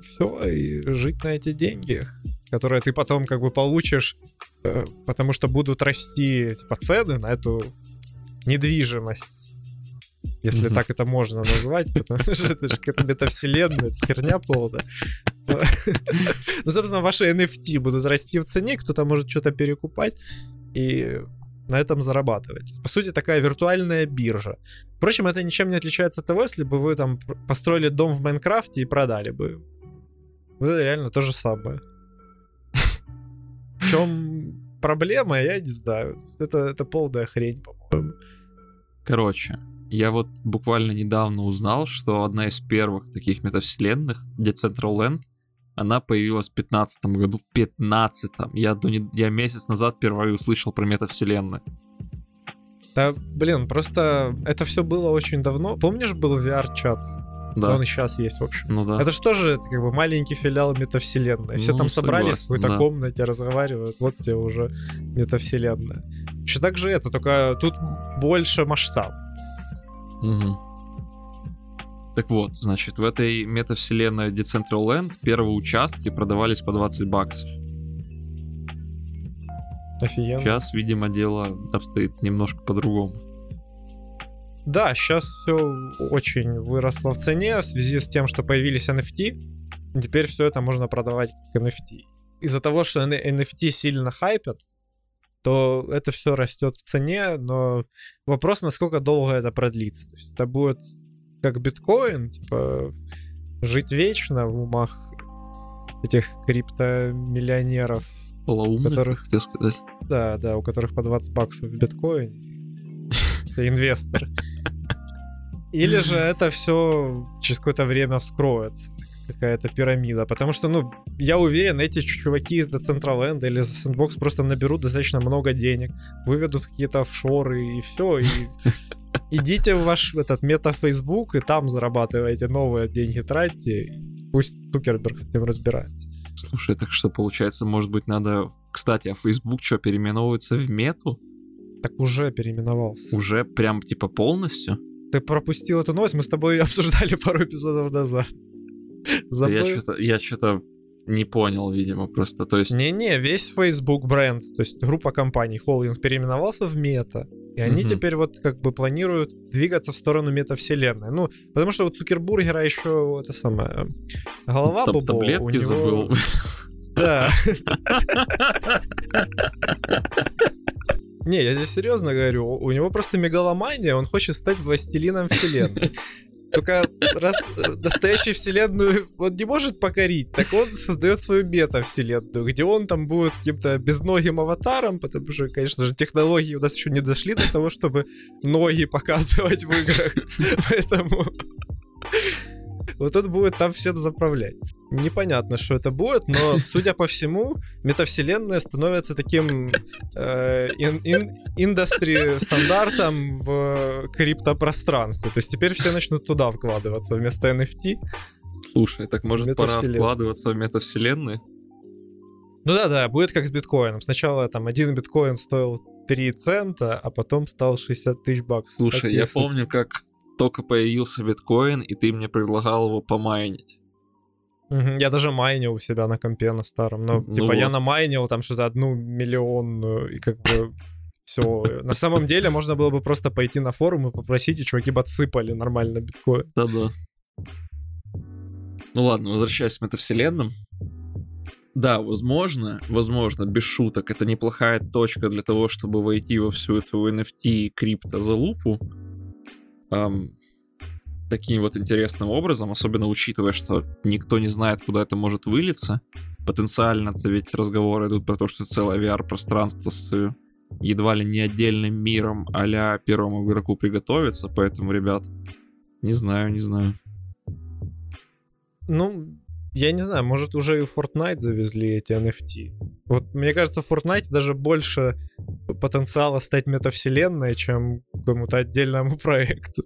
[SPEAKER 1] все, и жить на эти деньги, которые ты потом как бы получишь, э, потому что будут расти типа цены на эту недвижимость. Если
[SPEAKER 2] Мгм.
[SPEAKER 1] так это можно назвать, потому что это же какая-то метавселенная, это херня полная. Ну, собственно, ваши NFT будут расти в цене, кто-то может что-то перекупать и на этом зарабатывать. По сути, такая виртуальная биржа. Впрочем, это ничем не отличается от того, если бы вы там построили дом в Майнкрафте и продали бы. Вот это реально то же самое. В чем проблема, я не знаю. Это, это полная хрень, по-моему.
[SPEAKER 2] Короче, я вот буквально недавно узнал, что одна из первых таких метавселенных, Decentraland, она появилась в 15 году. В 15 я, до не- я месяц назад впервые услышал про метавселенную.
[SPEAKER 1] Да, блин, просто это все было очень давно. Помнишь, был VR-чат?
[SPEAKER 2] Да.
[SPEAKER 1] Он и сейчас есть, в общем.
[SPEAKER 2] Ну да.
[SPEAKER 1] Это же тоже это как бы маленький филиал метавселенной. Все
[SPEAKER 2] Ну,
[SPEAKER 1] там собрались в
[SPEAKER 2] согласен,
[SPEAKER 1] какой-то
[SPEAKER 2] да.
[SPEAKER 1] комнате, разговаривают. Вот тебе уже метавселенная. Еще так же это, только тут больше масштаб.
[SPEAKER 2] Мгм. Так вот, значит, в этой метавселенной Decentraland первые участки продавались по 20 баксов.
[SPEAKER 1] Офигенно.
[SPEAKER 2] Сейчас, видимо, дело обстоит немножко по-другому.
[SPEAKER 1] Да, сейчас все очень выросло в цене в связи с тем, что появились NFT. Теперь все это можно продавать как NFT. Из-за того, что NFT сильно хайпят, то это все растет в цене, но вопрос, насколько долго это продлится. То есть это будет как биткоин, типа жить вечно в умах этих криптомиллионеров,
[SPEAKER 2] Полоумных,
[SPEAKER 1] Которых-
[SPEAKER 2] хотел сказать.
[SPEAKER 1] да, да, у которых по 20 баксов в биткоине. Это инвесторы. Или же это все через какое-то время вскроется. Какая-то пирамида. Потому что, ну, я уверен, эти чуваки из Decentraland или из Sandbox просто наберут достаточно много денег, выведут какие-то офшоры и все. И идите в ваш этот мета-фейсбук и там зарабатывайте новые деньги, тратьте. Пусть Цукерберг с этим разбирается.
[SPEAKER 2] Слушай, так что получается, может быть, надо... Кстати, а Facebook что, переименовывается в мету?
[SPEAKER 1] Так уже переименовался.
[SPEAKER 2] Уже прям типа полностью?
[SPEAKER 1] Ты пропустил эту новость, мы с тобой обсуждали пару эпизодов назад.
[SPEAKER 2] Я
[SPEAKER 1] Забыл?
[SPEAKER 2] что-то я что-то не понял, видимо, просто. То есть...
[SPEAKER 1] Не-не, весь Facebook бренд, то есть группа компаний, холдинг переименовался в мета. И они
[SPEAKER 2] Мгм.
[SPEAKER 1] теперь вот как бы планируют двигаться в сторону метавселенной. Ну, потому что у Цукербургера еще это самое голова
[SPEAKER 2] Таб-
[SPEAKER 1] бобо, у
[SPEAKER 2] таблетки
[SPEAKER 1] него-
[SPEAKER 2] забыл.
[SPEAKER 1] Да. Не, я здесь серьезно говорю, у у него просто мегаломания, он хочет стать властелином вселенной. Только раз э, настоящую вселенную он не может покорить, так он создает свою мета-вселенную, где он там будет каким-то безногим аватаром, потому что, конечно же, технологии у нас еще не дошли до того, чтобы ноги показывать в играх. Поэтому вот он будет там всем заправлять. Непонятно, что это будет, но, судя по всему, метавселенная становится таким э, ин- ин- индустри стандартом в криптопространстве. То есть теперь все начнут туда вкладываться вместо NFT.
[SPEAKER 2] Слушай, так может пора вкладываться в метавселенные?
[SPEAKER 1] Ну да-да, будет как с биткоином. Сначала там один биткоин стоил 3 цента, а потом стал 60 тысяч баксов.
[SPEAKER 2] Слушай,
[SPEAKER 1] Так
[SPEAKER 2] я
[SPEAKER 1] если-
[SPEAKER 2] помню, как только появился биткоин, и ты мне предлагал его помайнить.
[SPEAKER 1] Я даже майнил у себя на компе на старом. Но,
[SPEAKER 2] Ну
[SPEAKER 1] типа, я
[SPEAKER 2] вот.
[SPEAKER 1] намайнил там что-то одну миллионную, и как бы все. На самом деле можно было бы просто пойти на форум и попросить, и чуваки бы отсыпали нормально биткоин.
[SPEAKER 2] Да-да. Ну ладно, возвращаясь к метавселенным. Да, возможно, возможно, без шуток, это неплохая точка для того, чтобы войти во всю эту NFT и крипто-залупу. Ам, таким вот интересным образом, особенно учитывая, что никто не знает, куда это может вылиться. Потенциально это ведь разговоры идут про то, что целое VR-пространство с э, едва ли не отдельным миром а первому игроку приготовиться, поэтому, ребят, не знаю, не знаю.
[SPEAKER 1] Ну, я не знаю, может уже и в Fortnite завезли эти NFT. Вот мне кажется, в Fortnite даже больше потенциала стать метавселенной, чем какому-то отдельному проекту.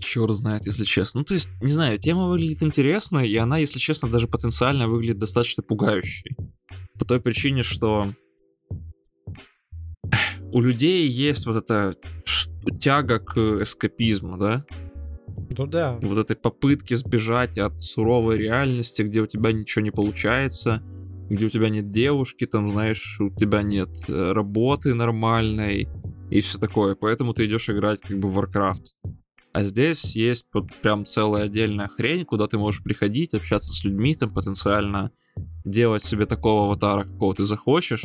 [SPEAKER 2] Черт знает, если честно. Ну, то есть, не знаю, тема выглядит интересной, и она, если честно, даже потенциально выглядит достаточно пугающей. По той причине, что у людей есть вот эта тяга к эскапизму, да?
[SPEAKER 1] Ну да.
[SPEAKER 2] Вот этой попытки сбежать от суровой реальности, где у тебя ничего не получается, где у тебя нет девушки, там, знаешь, у тебя нет э, работы нормальной и все такое. Поэтому ты идешь играть как бы в Warcraft. А здесь есть вот прям целая отдельная хрень, куда ты можешь приходить, общаться с людьми, там потенциально делать себе такого аватара, какого ты захочешь.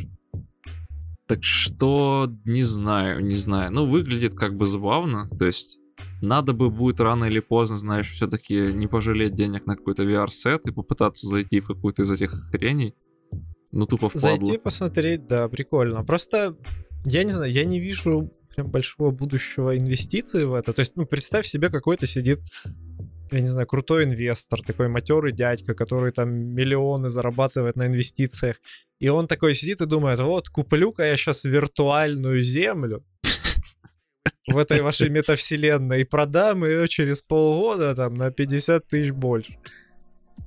[SPEAKER 2] Так что, не знаю, не знаю. Ну, выглядит как бы забавно. То есть, надо бы будет рано или поздно, знаешь, все-таки не пожалеть денег на какой-то VR-сет и попытаться зайти в какую-то из этих хреней. Ну, тупо в
[SPEAKER 1] Зайти посмотреть, да, прикольно. Просто, я не знаю, я не вижу прям большого будущего инвестиций в это. То есть, ну, представь себе, какой-то сидит, я не знаю, крутой инвестор, такой матерый дядька, который там миллионы зарабатывает на инвестициях. И он такой сидит и думает, вот, куплю-ка я сейчас виртуальную землю в этой вашей метавселенной и продам ее через полгода там на 50 тысяч больше.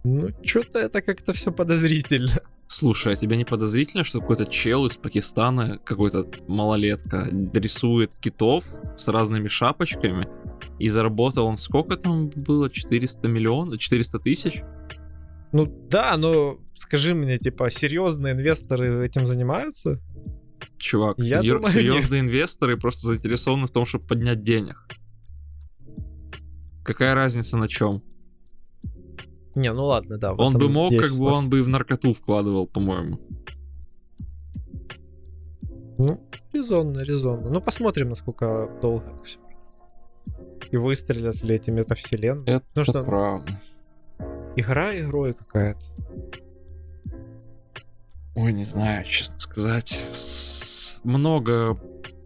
[SPEAKER 1] Ну, что-то это как-то все подозрительно.
[SPEAKER 2] Слушай, а тебе не подозрительно, что какой-то чел из Пакистана, какой-то малолетка, рисует китов с разными шапочками, и заработал он сколько там было? 400 миллионов? 400 тысяч?
[SPEAKER 1] Ну да, но скажи мне, типа, серьезные инвесторы этим занимаются?
[SPEAKER 2] Чувак, Я сер- думаю, серьезные нет. инвесторы просто заинтересованы в том, чтобы поднять денег. Какая разница на чем?
[SPEAKER 1] Не, ну ладно, да.
[SPEAKER 2] Он бы мог, как бы он бы в наркоту вкладывал, по-моему.
[SPEAKER 1] Ну, резонно, резонно. Ну, посмотрим, насколько долго это все. И выстрелят ли эти метавселенные.
[SPEAKER 2] Это ну, что, правда.
[SPEAKER 1] Игра игрой какая-то.
[SPEAKER 2] Ой, не знаю, честно сказать. С... Много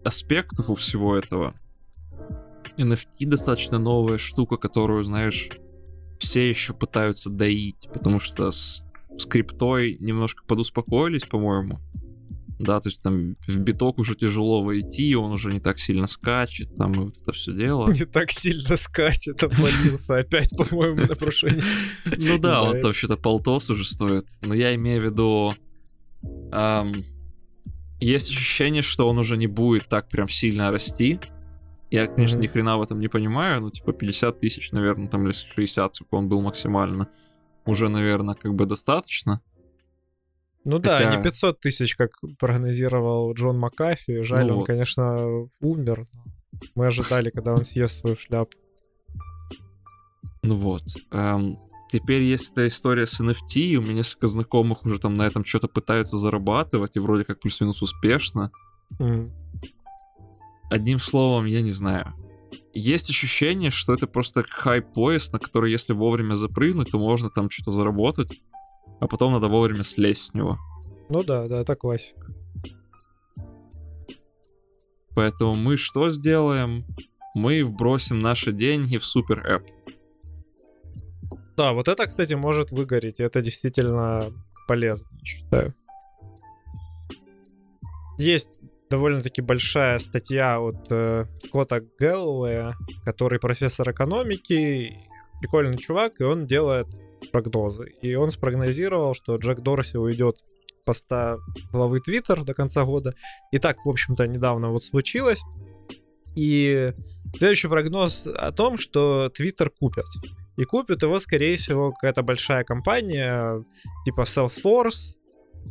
[SPEAKER 2] аспектов у всего этого. NFT достаточно новая штука, которую, знаешь, все еще пытаются доить, потому что с скриптой немножко подуспокоились, по-моему. Да, то есть там в биток уже тяжело войти, он уже не так сильно скачет, там и вот это все дело.
[SPEAKER 1] Не так сильно скачет, обвалился опять, по-моему, на прошлой
[SPEAKER 2] Ну да, он там что-то полтос уже стоит. Но я имею в виду... Есть ощущение, что он уже не будет так прям сильно расти, я, конечно, mm-hmm. ни хрена в этом не понимаю, но типа 50 тысяч, наверное, там или 60, сколько он был максимально. Уже, наверное, как бы достаточно.
[SPEAKER 1] Ну Хотя... да, не 500 тысяч, как прогнозировал Джон Макафи. Жаль, ну он, вот. конечно, умер. Мы ожидали, когда он съест свою шляпу.
[SPEAKER 2] Ну вот. Эм, теперь есть эта история с NFT, и у меня несколько знакомых уже там на этом что-то пытаются зарабатывать, и вроде как плюс-минус успешно. Mm. Одним словом, я не знаю. Есть ощущение, что это просто хайп-поезд, на который если вовремя запрыгнуть, то можно там что-то заработать, а потом надо вовремя слезть с него.
[SPEAKER 1] Ну да, да, это классика.
[SPEAKER 2] Поэтому мы что сделаем? Мы вбросим наши деньги в супер эп.
[SPEAKER 1] Да, вот это, кстати, может выгореть. Это действительно полезно, я считаю. Есть довольно-таки большая статья от э, Скотта Гэллоуэя, который профессор экономики, прикольный чувак, и он делает прогнозы. И он спрогнозировал, что Джек Дорси уйдет поста главы Твиттер до конца года. И так, в общем-то, недавно вот случилось. И следующий прогноз о том, что Твиттер купят. И купит его, скорее всего, какая-то большая компания, типа Salesforce,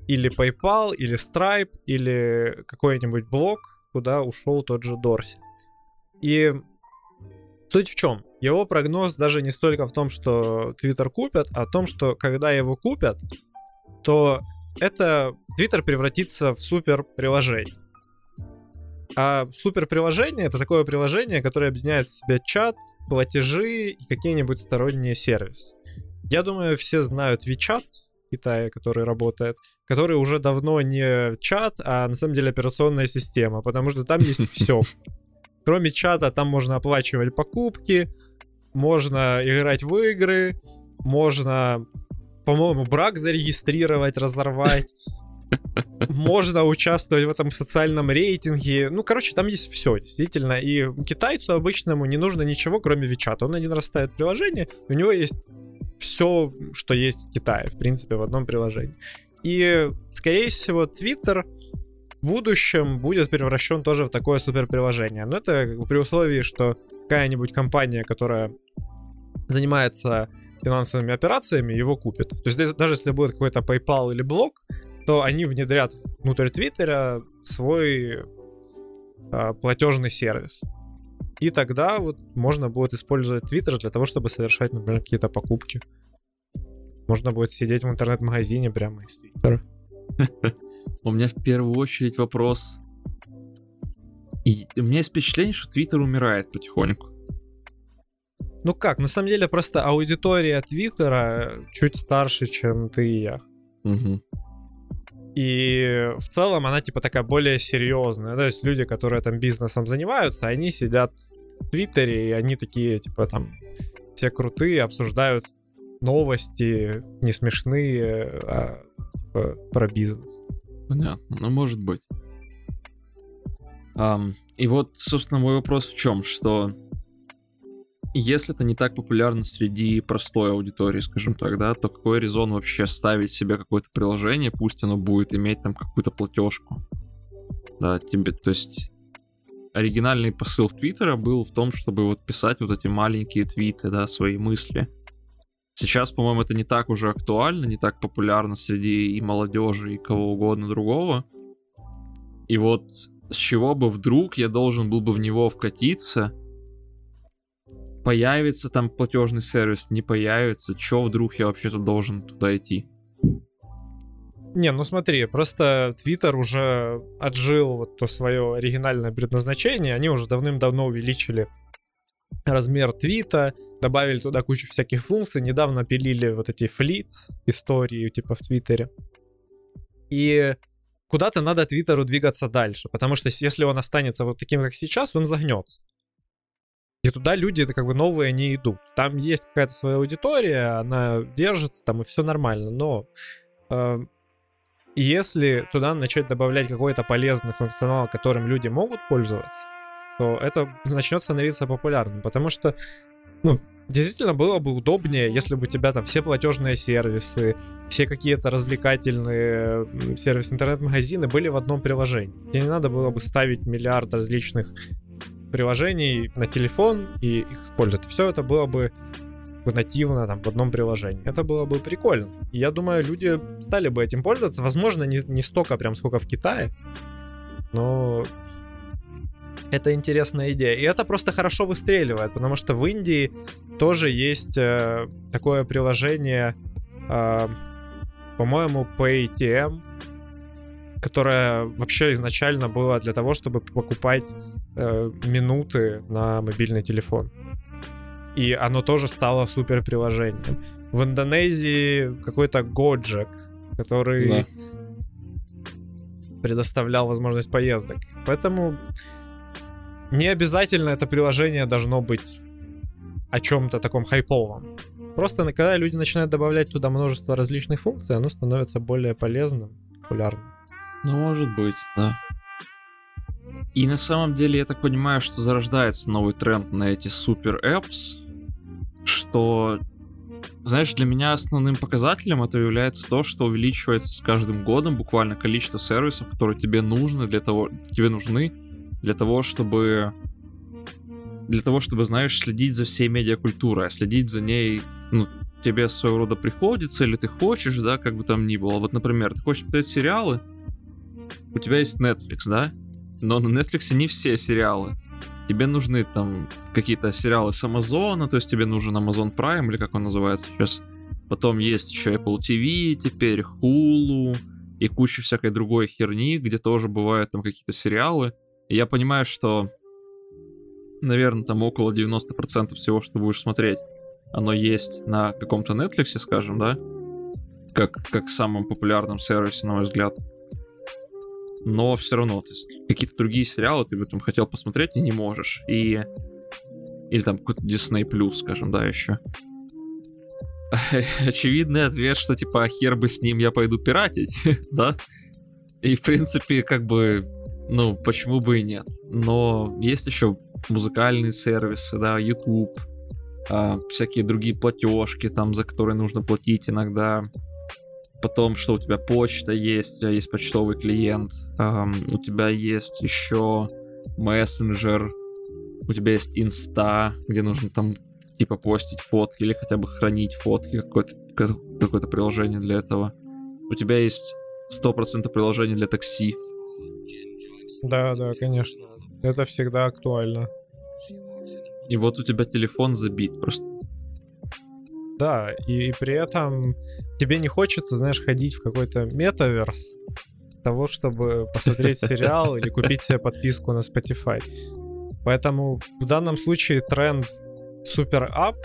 [SPEAKER 1] или PayPal, или Stripe, или какой-нибудь блок, куда ушел тот же Дорси. И суть в чем? Его прогноз даже не столько в том, что Twitter купят, а в том, что когда его купят, то это Twitter превратится в супер приложение. А супер приложение это такое приложение, которое объединяет в себе чат, платежи и какие-нибудь сторонние сервисы. Я думаю, все знают WeChat, Китае, который работает, который уже давно не чат, а на самом деле операционная система, потому что там есть все. Кроме чата, там можно оплачивать покупки, можно играть в игры, можно, по-моему, брак зарегистрировать, разорвать. Можно участвовать в этом социальном рейтинге. Ну, короче, там есть все, действительно. И китайцу обычному не нужно ничего, кроме Вичата. Он один раз ставит приложение, у него есть все, что есть в Китае, в принципе, в одном приложении. И, скорее всего, Twitter в будущем будет превращен тоже в такое супер приложение. Но это при условии, что какая-нибудь компания, которая занимается финансовыми операциями, его купит. То есть даже если будет какой-то PayPal или блок, то они внедрят внутрь Твиттера свой э, платежный сервис. И тогда вот можно будет использовать Твиттер для того, чтобы совершать, например, какие-то покупки. Можно будет сидеть в интернет-магазине прямо из Твиттера.
[SPEAKER 2] У меня в первую очередь вопрос. И у меня есть впечатление, что Твиттер умирает потихоньку.
[SPEAKER 1] Ну как, на самом деле просто аудитория Твиттера чуть старше, чем ты и я.
[SPEAKER 2] Угу.
[SPEAKER 1] И в целом она типа такая более серьезная. То есть люди, которые там бизнесом занимаются, они сидят в Твиттере, и они такие, типа, там, все крутые, обсуждают новости, не смешные, а типа, про бизнес.
[SPEAKER 2] Понятно, ну может быть. Um, и вот, собственно, мой вопрос в чем, что если это не так популярно среди простой аудитории, скажем так, да, то какой резон вообще ставить себе какое-то приложение, пусть оно будет иметь там какую-то платежку? Да, тебе, то есть оригинальный посыл Твиттера был в том, чтобы вот писать вот эти маленькие твиты, да, свои мысли. Сейчас, по-моему, это не так уже актуально, не так популярно среди и молодежи, и кого угодно другого. И вот с чего бы вдруг я должен был бы в него вкатиться, появится там платежный сервис, не появится, чё вдруг я вообще-то должен туда идти?
[SPEAKER 1] Не, ну смотри, просто Twitter уже отжил вот то свое оригинальное предназначение, они уже давным-давно увеличили размер твита, добавили туда кучу всяких функций, недавно пилили вот эти флиц истории типа в Твиттере. И куда-то надо Твиттеру двигаться дальше, потому что если он останется вот таким, как сейчас, он загнется. И туда люди это как бы новые не идут. Там есть какая-то своя аудитория, она держится там и все нормально, но э, если туда начать добавлять какой-то полезный функционал, которым люди могут пользоваться, то это начнет становиться популярным, потому что, ну, действительно было бы удобнее, если бы у тебя там все платежные сервисы, все какие-то развлекательные сервисы интернет-магазины были в одном приложении. Тебе не надо было бы ставить миллиард различных приложений на телефон и их использовать. Все это было бы нативно там в одном приложении. Это было бы прикольно. И я думаю, люди стали бы этим пользоваться. Возможно, не, не столько прям, сколько в Китае, но это интересная идея. И это просто хорошо выстреливает, потому что в Индии тоже есть э, такое приложение, э, по-моему, PayTM, которое вообще изначально было для того, чтобы покупать э, минуты на мобильный телефон. И оно тоже стало супер приложением. В Индонезии какой-то Gojek, который да. предоставлял возможность поездок. Поэтому не обязательно это приложение должно быть о чем-то таком хайповом. Просто когда люди начинают добавлять туда множество различных функций, оно становится более полезным, популярным.
[SPEAKER 2] Ну, может быть, да. И на самом деле я так понимаю, что зарождается новый тренд на эти супер apps, что, знаешь, для меня основным показателем это является то, что увеличивается с каждым годом буквально количество сервисов, которые тебе нужны для того, тебе нужны для того, чтобы для того, чтобы, знаешь, следить за всей медиакультурой, а следить за ней, ну, тебе своего рода приходится, или ты хочешь, да, как бы там ни было. Вот, например, ты хочешь смотреть сериалы, у тебя есть Netflix, да? Но на Netflix не все сериалы. Тебе нужны там какие-то сериалы с Амазона, то есть тебе нужен Amazon Prime, или как он называется сейчас. Потом есть еще Apple TV, теперь Hulu и куча всякой другой херни, где тоже бывают там какие-то сериалы. И я понимаю, что, наверное, там около 90% всего, что будешь смотреть, оно есть на каком-то Netflix, скажем, да? Как, как самом популярном сервисе, на мой взгляд но все равно, то есть какие-то другие сериалы ты бы там хотел посмотреть и не можешь. И... Или там какой-то Disney Plus, скажем, да, еще. очевидный ответ, что типа а хер бы с ним я пойду пиратить, да? И в принципе, как бы, ну, почему бы и нет. Но есть еще музыкальные сервисы, да, YouTube, а, всякие другие платежки, там, за которые нужно платить иногда. Потом, что у тебя почта есть, у тебя есть почтовый клиент, эм, у тебя есть еще мессенджер, у тебя есть инста, где нужно там типа постить фотки или хотя бы хранить фотки, какое-то какое приложение для этого. У тебя есть 100% приложений для такси.
[SPEAKER 1] Да, да, конечно. Это всегда актуально.
[SPEAKER 2] И вот у тебя телефон забит просто.
[SPEAKER 1] Да, и, и при этом тебе не хочется, знаешь, ходить в какой-то метаверс того, чтобы посмотреть сериал или купить себе подписку на Spotify. Поэтому в данном случае тренд супер ап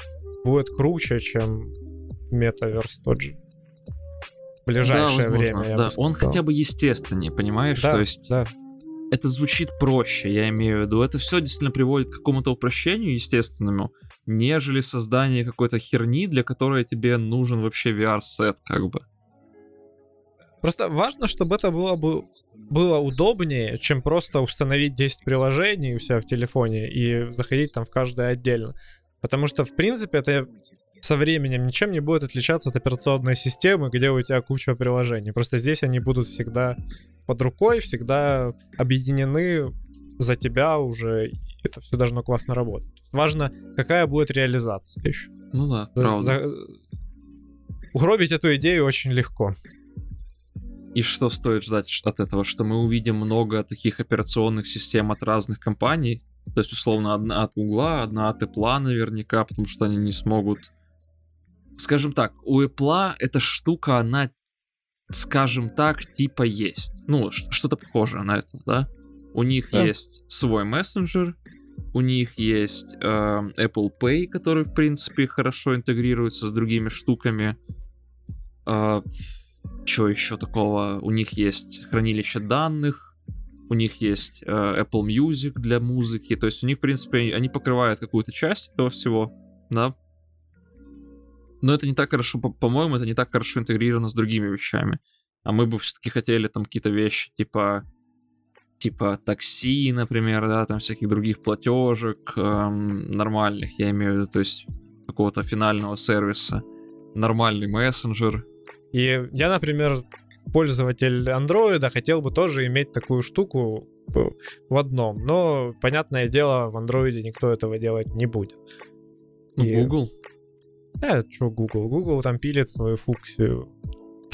[SPEAKER 1] будет круче, чем метаверс тот же. В ближайшее да, время.
[SPEAKER 2] Да, он хотя бы естественнее, понимаешь?
[SPEAKER 1] Да,
[SPEAKER 2] То есть
[SPEAKER 1] да.
[SPEAKER 2] это звучит проще, я имею в виду. Это все действительно приводит к какому-то упрощению естественному, нежели создание какой-то херни, для которой тебе нужен вообще VR-сет, как бы.
[SPEAKER 1] Просто важно, чтобы это было бы было удобнее, чем просто установить 10 приложений у себя в телефоне и заходить там в каждое отдельно. Потому что, в принципе, это со временем ничем не будет отличаться от операционной системы, где у тебя куча приложений. Просто здесь они будут всегда под рукой, всегда объединены за тебя уже. Это все должно классно работать. Важно, какая будет реализация еще.
[SPEAKER 2] Ну да, правда. За...
[SPEAKER 1] Угробить эту идею очень легко.
[SPEAKER 2] И что стоит ждать от этого? Что мы увидим много таких операционных систем от разных компаний. То есть, условно, одна от Google, одна от Apple наверняка, потому что они не смогут... Скажем так, у Apple эта штука, она, скажем так, типа есть. Ну, что-то похожее на это, да? У них да. есть свой мессенджер, у них есть э, Apple Pay, который, в принципе, хорошо интегрируется с другими штуками. Э, что еще такого? У них есть хранилище данных, у них есть э, Apple Music для музыки, то есть у них, в принципе, они покрывают какую-то часть этого всего, да. Но это не так хорошо, по-моему, это не так хорошо интегрировано с другими вещами. А мы бы все-таки хотели там какие-то вещи типа типа такси, например, да, там всяких других платежек эм, нормальных, я имею в виду, то есть какого-то финального сервиса, нормальный мессенджер,
[SPEAKER 1] и я, например, пользователь андроида, хотел бы тоже иметь такую штуку в одном. Но, понятное дело, в андроиде никто этого делать не будет.
[SPEAKER 2] Ну, И... Google?
[SPEAKER 1] Да, что Google? Google там пилит свою функцию.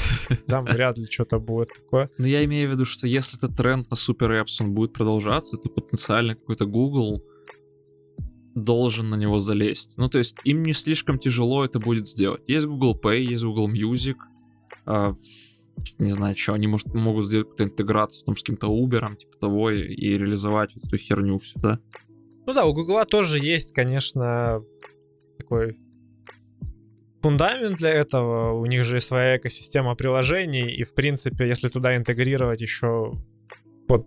[SPEAKER 1] Там вряд ли что-то будет такое.
[SPEAKER 2] Но я имею в виду, что если этот тренд на супер apps он будет продолжаться, то потенциально какой-то Google должен на него залезть. Ну, то есть им не слишком тяжело это будет сделать. Есть Google Pay, есть Google Music, а, не знаю, что они может, могут сделать какую-то интеграцию там с каким-то Uber, типа того, и, и реализовать эту херню всю, да?
[SPEAKER 1] Ну да, у Гугла тоже есть, конечно, такой фундамент для этого. У них же своя экосистема приложений, и в принципе, если туда интегрировать еще под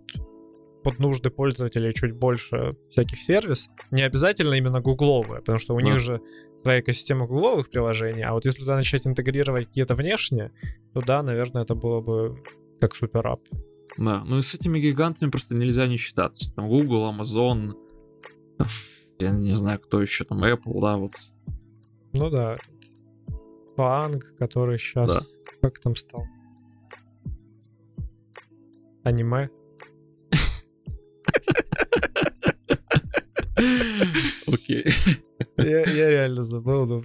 [SPEAKER 1] под нужды пользователей чуть больше всяких сервисов. Не обязательно именно гугловые, потому что у да. них же своя экосистема гугловых приложений, а вот если туда начать интегрировать какие-то внешние, то да, наверное, это было бы как суперап.
[SPEAKER 2] Да, ну и с этими гигантами просто нельзя не считаться. Там Google, Amazon, я не знаю, кто еще там, Apple, да, вот.
[SPEAKER 1] Ну да. Фанг, который сейчас, да. как там стал? Аниме?
[SPEAKER 2] Окей.
[SPEAKER 1] Я, я реально забыл, но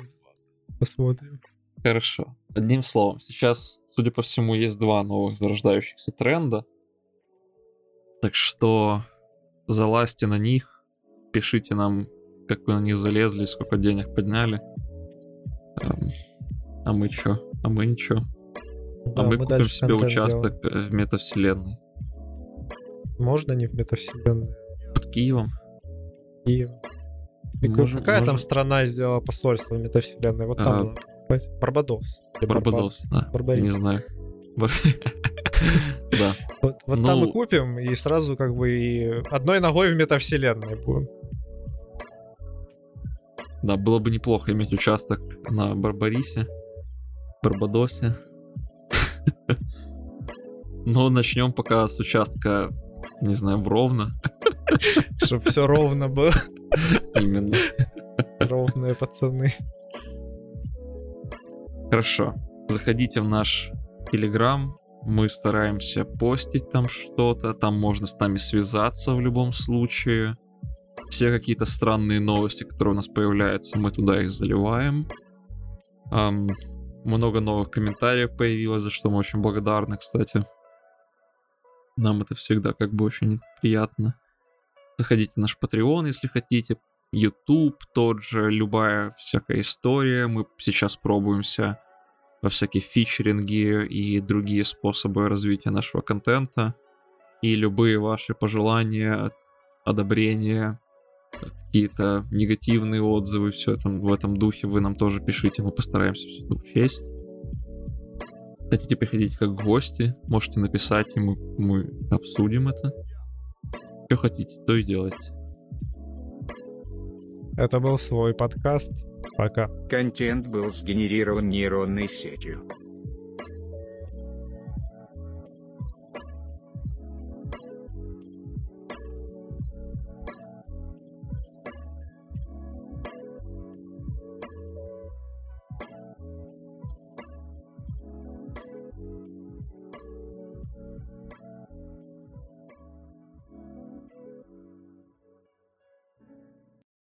[SPEAKER 1] посмотрим.
[SPEAKER 2] Хорошо. Одним словом, сейчас, судя по всему, есть два новых зарождающихся тренда. Так что залазьте на них, пишите нам, как вы на них залезли, сколько денег подняли. А мы чё? А мы ничего. Да, а мы, мы купим себе участок делаем. в метавселенной.
[SPEAKER 1] Можно не в метавселенной?
[SPEAKER 2] Под Киевом.
[SPEAKER 1] Киев. Можем, Какая можем... там страна сделала посольство в метавселенной? Вот там. А... Барбадос.
[SPEAKER 2] Барбадос, да. Барбарис. Не знаю.
[SPEAKER 1] Да. Вот, вот там мы ну, купим, и сразу как бы и одной ногой в метавселенной будем.
[SPEAKER 2] Да, было бы неплохо иметь участок на Барбарисе, Барбадосе. Но начнем пока с участка, не знаю, в Ровно.
[SPEAKER 1] Чтоб все ровно было.
[SPEAKER 2] Именно.
[SPEAKER 1] Ровные пацаны.
[SPEAKER 2] Хорошо. Заходите в наш Телеграм. Мы стараемся постить там что-то. Там можно с нами связаться в любом случае. Все какие-то странные новости, которые у нас появляются, мы туда их заливаем. Ам, много новых комментариев появилось, за что мы очень благодарны, кстати. Нам это всегда как бы очень приятно. Заходите в наш Patreon, если хотите. YouTube тот же, любая всякая история. Мы сейчас пробуемся во всякие фичеринги и другие способы развития нашего контента. И любые ваши пожелания, одобрения, какие-то негативные отзывы, все это в этом духе вы нам тоже пишите, мы постараемся все это учесть. Хотите приходить как гости, можете написать, и мы, мы обсудим это. Что хотите, то и делайте.
[SPEAKER 1] Это был свой подкаст. Пока.
[SPEAKER 3] Контент был сгенерирован нейронной сетью.